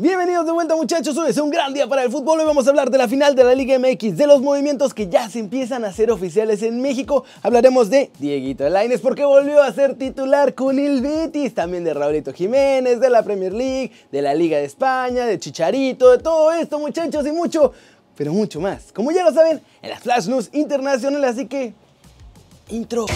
Bienvenidos de vuelta muchachos, hoy es un gran día para el fútbol, hoy vamos a hablar de la final de la Liga MX, de los movimientos que ya se empiezan a hacer oficiales en México, hablaremos de Dieguito Lainez porque volvió a ser titular con el Betis, también de Raulito Jiménez, de la Premier League, de la Liga de España, de Chicharito, de todo esto muchachos y mucho, pero mucho más, como ya lo saben, en las Flash News internacionales, así que... Intro.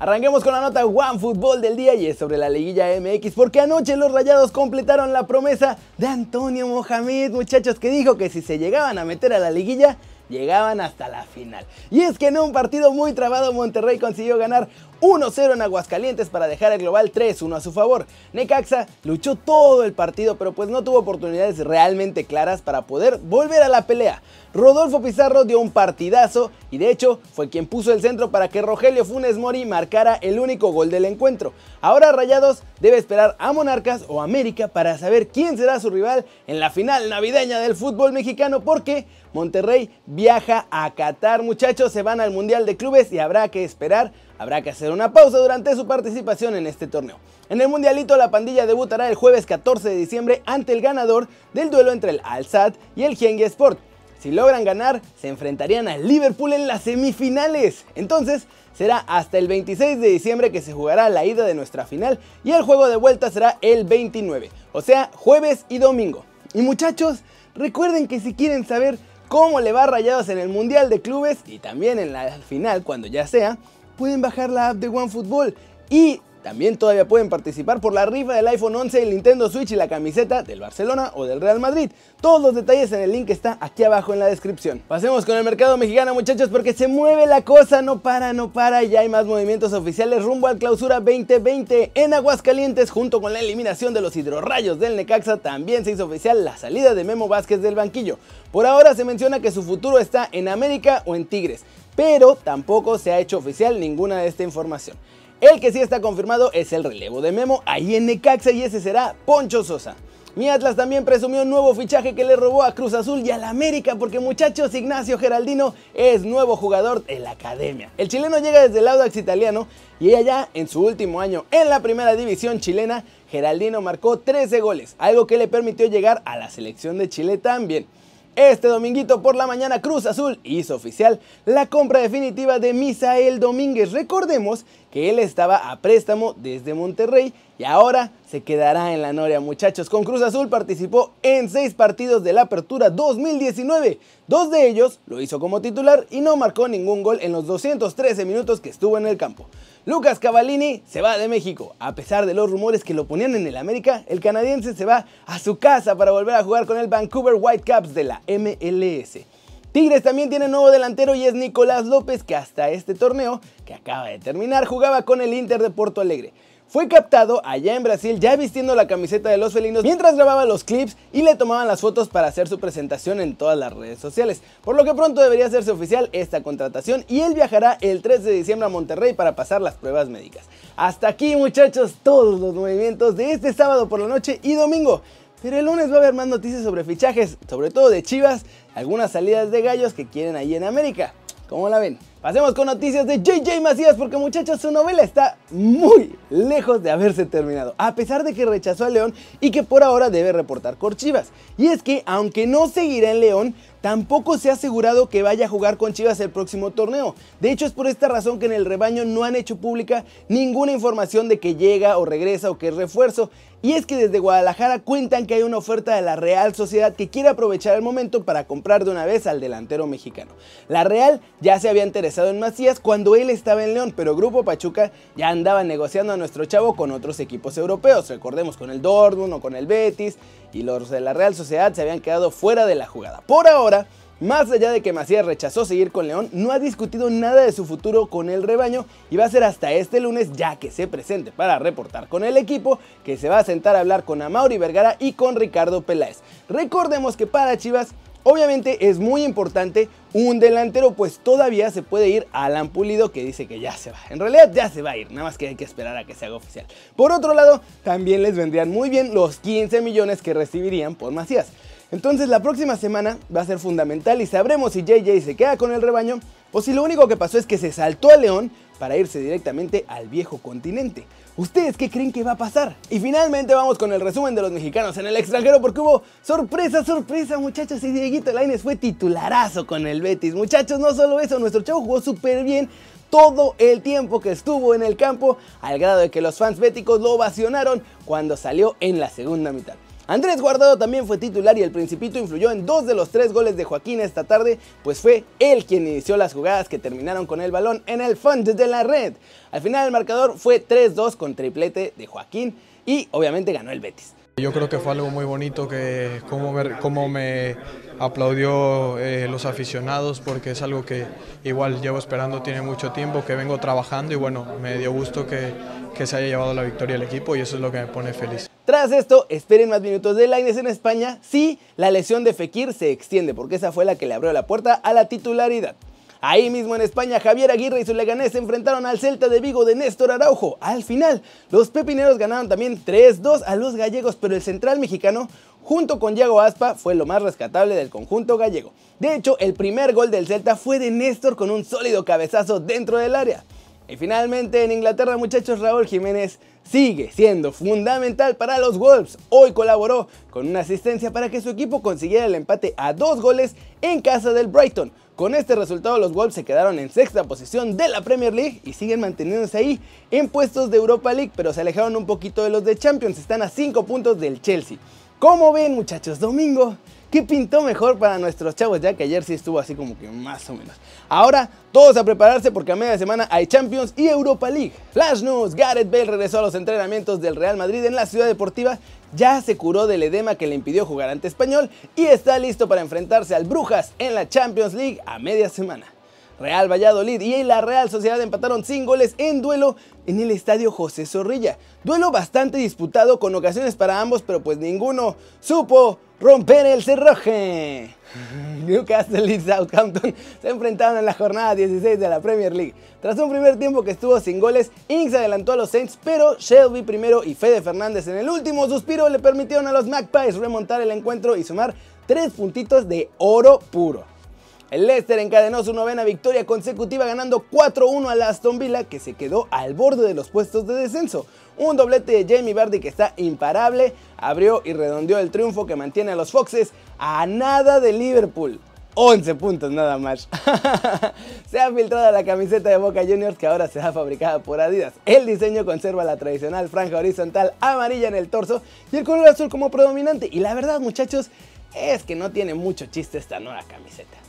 Arranquemos con la nota One Fútbol del día y es sobre la liguilla MX porque anoche los Rayados completaron la promesa de Antonio Mohamed, muchachos, que dijo que si se llegaban a meter a la liguilla llegaban hasta la final. Y es que en un partido muy trabado Monterrey consiguió ganar 1-0 en Aguascalientes para dejar el global 3-1 a su favor. Necaxa luchó todo el partido pero pues no tuvo oportunidades realmente claras para poder volver a la pelea. Rodolfo Pizarro dio un partidazo y de hecho fue quien puso el centro para que Rogelio Funes Mori marcara el único gol del encuentro. Ahora Rayados debe esperar a Monarcas o América para saber quién será su rival en la final navideña del fútbol mexicano porque Monterrey viaja a Qatar. Muchachos, se van al Mundial de Clubes y habrá que esperar Habrá que hacer una pausa durante su participación en este torneo. En el Mundialito la pandilla debutará el jueves 14 de diciembre ante el ganador del duelo entre el Al-Sad y el Genghis Sport. Si logran ganar, se enfrentarían al Liverpool en las semifinales. Entonces, será hasta el 26 de diciembre que se jugará la ida de nuestra final y el juego de vuelta será el 29, o sea, jueves y domingo. Y muchachos, recuerden que si quieren saber cómo le va a Rayados en el Mundial de Clubes y también en la final cuando ya sea, pueden bajar la app de OneFootball y también todavía pueden participar por la rifa del iPhone 11, el Nintendo Switch y la camiseta del Barcelona o del Real Madrid. Todos los detalles en el link que está aquí abajo en la descripción. Pasemos con el mercado mexicano muchachos porque se mueve la cosa, no para, no para. Ya hay más movimientos oficiales rumbo al clausura 2020 en Aguascalientes junto con la eliminación de los hidrorrayos del Necaxa. También se hizo oficial la salida de Memo Vázquez del banquillo. Por ahora se menciona que su futuro está en América o en Tigres pero tampoco se ha hecho oficial ninguna de esta información. El que sí está confirmado es el relevo de Memo ahí en Necaxa y ese será Poncho Sosa. Mi Atlas también presumió un nuevo fichaje que le robó a Cruz Azul y a la América porque muchachos Ignacio Geraldino es nuevo jugador de la academia. El chileno llega desde el Audax italiano y allá en su último año en la primera división chilena, Geraldino marcó 13 goles, algo que le permitió llegar a la selección de Chile también. Este dominguito por la mañana Cruz Azul hizo oficial la compra definitiva de Misael Domínguez. Recordemos que él estaba a préstamo desde Monterrey y ahora se quedará en la Noria, muchachos. Con Cruz Azul participó en seis partidos de la Apertura 2019. Dos de ellos lo hizo como titular y no marcó ningún gol en los 213 minutos que estuvo en el campo. Lucas Cavallini se va de México. A pesar de los rumores que lo ponían en el América, el canadiense se va a su casa para volver a jugar con el Vancouver Whitecaps de la MLS. Tigres también tiene nuevo delantero y es Nicolás López que hasta este torneo, que acaba de terminar, jugaba con el Inter de Porto Alegre. Fue captado allá en Brasil ya vistiendo la camiseta de los felinos mientras grababa los clips y le tomaban las fotos para hacer su presentación en todas las redes sociales. Por lo que pronto debería hacerse oficial esta contratación y él viajará el 3 de diciembre a Monterrey para pasar las pruebas médicas. Hasta aquí muchachos todos los movimientos de este sábado por la noche y domingo. Pero el lunes va a haber más noticias sobre fichajes, sobre todo de Chivas, algunas salidas de gallos que quieren ahí en América. ¿Cómo la ven? Pasemos con noticias de JJ Macías porque muchachos su novela está muy lejos de haberse terminado, a pesar de que rechazó a León y que por ahora debe reportar con Chivas. Y es que aunque no seguirá en León, tampoco se ha asegurado que vaya a jugar con Chivas el próximo torneo. De hecho es por esta razón que en el rebaño no han hecho pública ninguna información de que llega o regresa o que es refuerzo. Y es que desde Guadalajara cuentan que hay una oferta de la Real Sociedad que quiere aprovechar el momento para comprar de una vez al delantero mexicano. La Real ya se había interesado en Macías cuando él estaba en León, pero Grupo Pachuca ya andaba negociando a nuestro chavo con otros equipos europeos, recordemos con el Dortmund o con el Betis, y los de la Real Sociedad se habían quedado fuera de la jugada. Por ahora, más allá de que Macías rechazó seguir con León, no ha discutido nada de su futuro con el rebaño y va a ser hasta este lunes ya que se presente para reportar con el equipo que se va a sentar a hablar con Amauri Vergara y con Ricardo Peláez. Recordemos que para Chivas Obviamente es muy importante un delantero, pues todavía se puede ir Alan Pulido que dice que ya se va. En realidad ya se va a ir, nada más que hay que esperar a que se haga oficial. Por otro lado, también les vendrían muy bien los 15 millones que recibirían por Macías. Entonces la próxima semana va a ser fundamental y sabremos si JJ se queda con el rebaño o si lo único que pasó es que se saltó a León para irse directamente al viejo continente. ¿Ustedes qué creen que va a pasar? Y finalmente vamos con el resumen de los mexicanos en el extranjero porque hubo sorpresa, sorpresa muchachos y Dieguito Lainez fue titularazo con el Betis. Muchachos, no solo eso, nuestro chavo jugó súper bien todo el tiempo que estuvo en el campo al grado de que los fans béticos lo ovacionaron cuando salió en la segunda mitad. Andrés Guardado también fue titular y el Principito influyó en dos de los tres goles de Joaquín esta tarde, pues fue él quien inició las jugadas que terminaron con el balón en el fondo de la red. Al final el marcador fue 3-2 con triplete de Joaquín y obviamente ganó el Betis. Yo creo que fue algo muy bonito que como me, como me aplaudió eh, los aficionados porque es algo que igual llevo esperando tiene mucho tiempo, que vengo trabajando y bueno, me dio gusto que, que se haya llevado la victoria el equipo y eso es lo que me pone feliz. Tras esto, esperen más minutos de Lainez en España si la lesión de Fekir se extiende, porque esa fue la que le abrió la puerta a la titularidad. Ahí mismo en España, Javier Aguirre y su Leganés se enfrentaron al Celta de Vigo de Néstor Araujo. Al final, los pepineros ganaron también 3-2 a los gallegos, pero el central mexicano, junto con Diego Aspa, fue lo más rescatable del conjunto gallego. De hecho, el primer gol del Celta fue de Néstor con un sólido cabezazo dentro del área. Y finalmente en Inglaterra, muchachos, Raúl Jiménez sigue siendo fundamental para los Wolves. Hoy colaboró con una asistencia para que su equipo consiguiera el empate a dos goles en casa del Brighton. Con este resultado los Wolves se quedaron en sexta posición de la Premier League y siguen manteniéndose ahí en puestos de Europa League, pero se alejaron un poquito de los de Champions, están a 5 puntos del Chelsea. ¿Cómo ven muchachos? Domingo ¿Qué pintó mejor para nuestros chavos? Ya que ayer sí estuvo así como que más o menos. Ahora, todos a prepararse porque a media semana hay Champions y Europa League. Flash News, Gareth Bale regresó a los entrenamientos del Real Madrid en la ciudad deportiva, ya se curó del edema que le impidió jugar ante Español y está listo para enfrentarse al Brujas en la Champions League a media semana. Real Valladolid y la Real Sociedad empataron sin goles en duelo en el estadio José Zorrilla. Duelo bastante disputado con ocasiones para ambos, pero pues ninguno supo romper el cerroje. Newcastle y Southampton se enfrentaron en la jornada 16 de la Premier League. Tras un primer tiempo que estuvo sin goles, Inks adelantó a los Saints, pero Shelby primero y Fede Fernández en el último suspiro le permitieron a los Magpies remontar el encuentro y sumar tres puntitos de oro puro. El Leicester encadenó su novena victoria consecutiva ganando 4-1 al Aston Villa que se quedó al borde de los puestos de descenso. Un doblete de Jamie Vardy que está imparable, abrió y redondeó el triunfo que mantiene a los Foxes a nada de Liverpool. 11 puntos nada más. se ha filtrado la camiseta de Boca Juniors que ahora será fabricada por Adidas. El diseño conserva la tradicional franja horizontal amarilla en el torso y el color azul como predominante. Y la verdad muchachos es que no tiene mucho chiste esta nueva camiseta.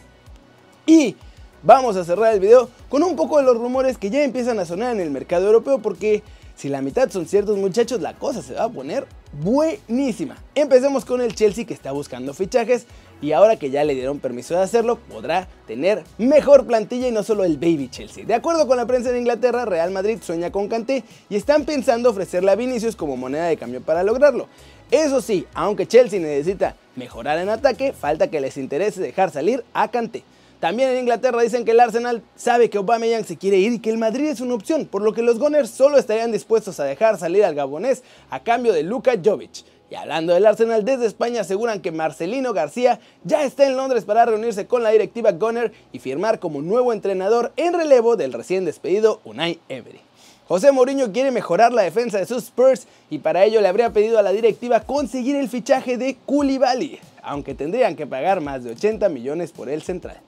Y vamos a cerrar el video con un poco de los rumores que ya empiezan a sonar en el mercado europeo porque si la mitad son ciertos muchachos, la cosa se va a poner buenísima. Empecemos con el Chelsea que está buscando fichajes y ahora que ya le dieron permiso de hacerlo, podrá tener mejor plantilla y no solo el Baby Chelsea. De acuerdo con la prensa de Inglaterra, Real Madrid sueña con Kanté y están pensando ofrecerle a Vinicius como moneda de cambio para lograrlo. Eso sí, aunque Chelsea necesita mejorar en ataque, falta que les interese dejar salir a Kanté. También en Inglaterra dicen que el Arsenal sabe que Aubameyang se quiere ir y que el Madrid es una opción, por lo que los Gunners solo estarían dispuestos a dejar salir al gabonés a cambio de Luka Jovic. Y hablando del Arsenal, desde España aseguran que Marcelino García ya está en Londres para reunirse con la directiva Gunner y firmar como nuevo entrenador en relevo del recién despedido Unai Emery. José Mourinho quiere mejorar la defensa de sus Spurs y para ello le habría pedido a la directiva conseguir el fichaje de Koulibaly, aunque tendrían que pagar más de 80 millones por el central.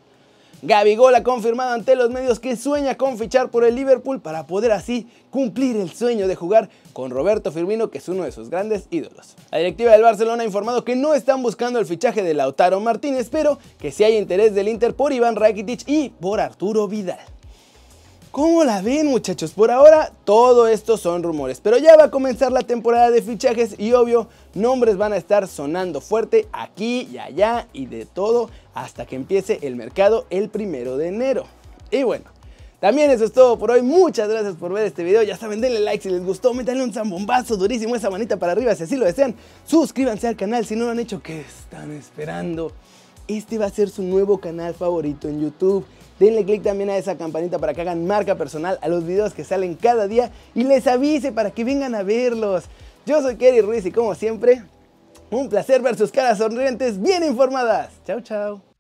Gabigol ha confirmado ante los medios que sueña con fichar por el Liverpool para poder así cumplir el sueño de jugar con Roberto Firmino, que es uno de sus grandes ídolos. La directiva del Barcelona ha informado que no están buscando el fichaje de Lautaro Martínez, pero que sí hay interés del Inter por Iván Rakitic y por Arturo Vidal. ¿Cómo la ven muchachos? Por ahora todo esto son rumores, pero ya va a comenzar la temporada de fichajes y obvio nombres van a estar sonando fuerte aquí y allá y de todo hasta que empiece el mercado el primero de enero. Y bueno, también eso es todo por hoy. Muchas gracias por ver este video. Ya saben, denle like si les gustó. Métanle un zambombazo durísimo esa manita para arriba si así lo desean. Suscríbanse al canal si no lo han hecho. ¿Qué están esperando? Este va a ser su nuevo canal favorito en YouTube. Denle click también a esa campanita para que hagan marca personal a los videos que salen cada día y les avise para que vengan a verlos. Yo soy Kerry Ruiz y como siempre, un placer ver sus caras sonrientes bien informadas. Chao, chao.